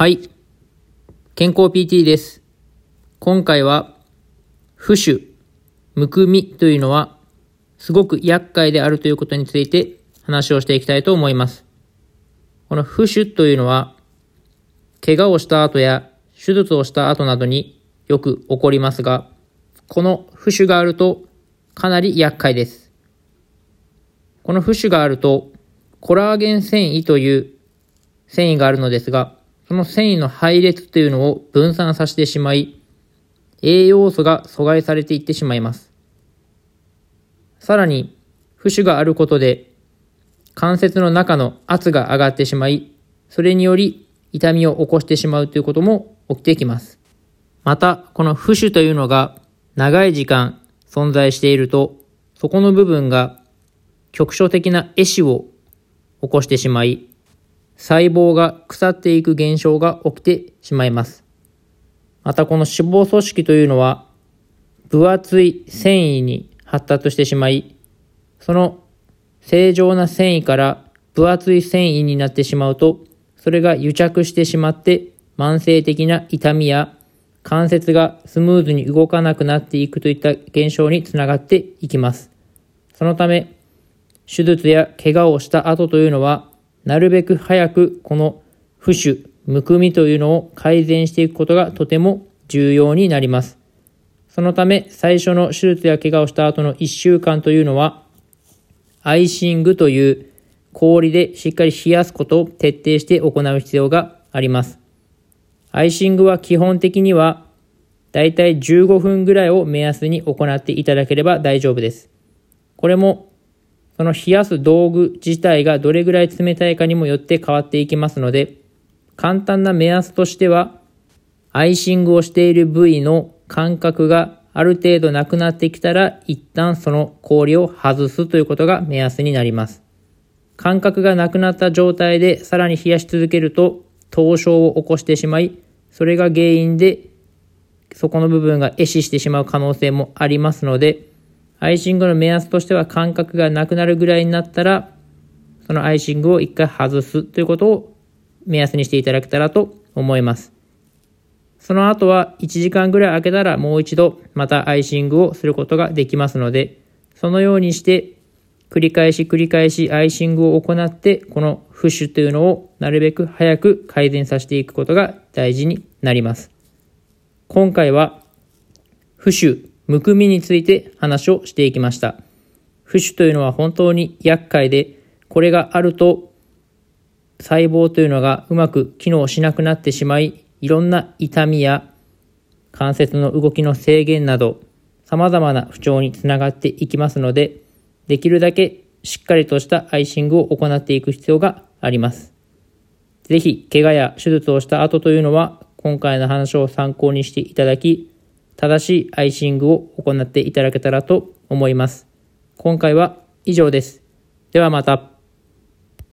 はい。健康 PT です。今回は、浮腫、むくみというのは、すごく厄介であるということについて話をしていきたいと思います。この浮腫というのは、怪我をした後や手術をした後などによく起こりますが、この浮腫があるとかなり厄介です。この浮腫があると、コラーゲン繊維という繊維があるのですが、その繊維の配列というのを分散させてしまい、栄養素が阻害されていってしまいます。さらに、浮腫があることで、関節の中の圧が上がってしまい、それにより痛みを起こしてしまうということも起きてきます。また、この浮腫というのが長い時間存在していると、そこの部分が局所的な壊死を起こしてしまい、細胞が腐っていく現象が起きてしまいます。またこの脂肪組織というのは分厚い繊維に発達してしまい、その正常な繊維から分厚い繊維になってしまうと、それが癒着してしまって慢性的な痛みや関節がスムーズに動かなくなっていくといった現象につながっていきます。そのため、手術や怪我をした後というのは、なるべく早くこの浮腫、むくみというのを改善していくことがとても重要になります。そのため、最初の手術や怪我をした後の1週間というのは、アイシングという氷でしっかり冷やすことを徹底して行う必要があります。アイシングは基本的には、だいたい15分ぐらいを目安に行っていただければ大丈夫です。これもその冷やす道具自体がどれぐらい冷たいかにもよって変わっていきますので、簡単な目安としては、アイシングをしている部位の感覚がある程度なくなってきたら、一旦その氷を外すということが目安になります。感覚がなくなった状態でさらに冷やし続けると、凍傷を起こしてしまい、それが原因で、そこの部分が壊死してしまう可能性もありますので、アイシングの目安としては感覚がなくなるぐらいになったら、そのアイシングを一回外すということを目安にしていただけたらと思います。その後は1時間ぐらい空けたらもう一度またアイシングをすることができますので、そのようにして繰り返し繰り返しアイシングを行って、この浮腫というのをなるべく早く改善させていくことが大事になります。今回は浮腫むくみについて話をしていきました。浮腫というのは本当に厄介で、これがあると細胞というのがうまく機能しなくなってしまい、いろんな痛みや関節の動きの制限など様々な不調につながっていきますので、できるだけしっかりとしたアイシングを行っていく必要があります。ぜひ、怪我や手術をした後というのは、今回の話を参考にしていただき、正しいアイシングを行っていただけたらと思います。今回は以上です。ではまた。